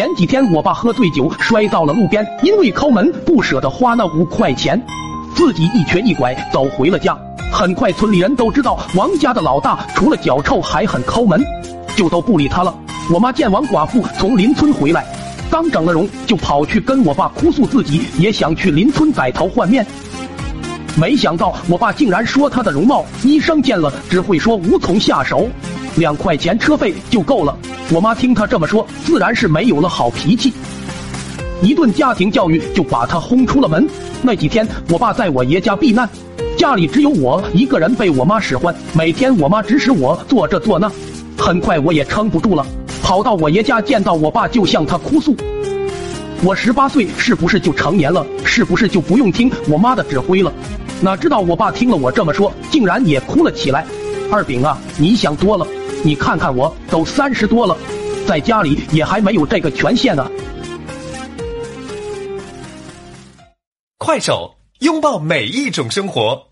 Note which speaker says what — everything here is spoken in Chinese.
Speaker 1: 前几天我爸喝醉酒摔到了路边，因为抠门不舍得花那五块钱，自己一瘸一拐走回了家。很快村里人都知道王家的老大除了脚臭还很抠门，就都不理他了。我妈见王寡妇从邻村回来，刚整了容就跑去跟我爸哭诉自己也想去邻村改头换面。没想到我爸竟然说她的容貌医生见了只会说无从下手，两块钱车费就够了。我妈听他这么说，自然是没有了好脾气，一顿家庭教育就把他轰出了门。那几天我爸在我爷家避难，家里只有我一个人被我妈使唤，每天我妈指使我做这做那，很快我也撑不住了。跑到我爷家，见到我爸就向他哭诉：“我十八岁是不是就成年了？是不是就不用听我妈的指挥了？”哪知道我爸听了我这么说，竟然也哭了起来。二饼啊，你想多了，你看看我都三十多了，在家里也还没有这个权限呢。
Speaker 2: 快手，拥抱每一种生活。